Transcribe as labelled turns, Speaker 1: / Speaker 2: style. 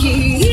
Speaker 1: 一。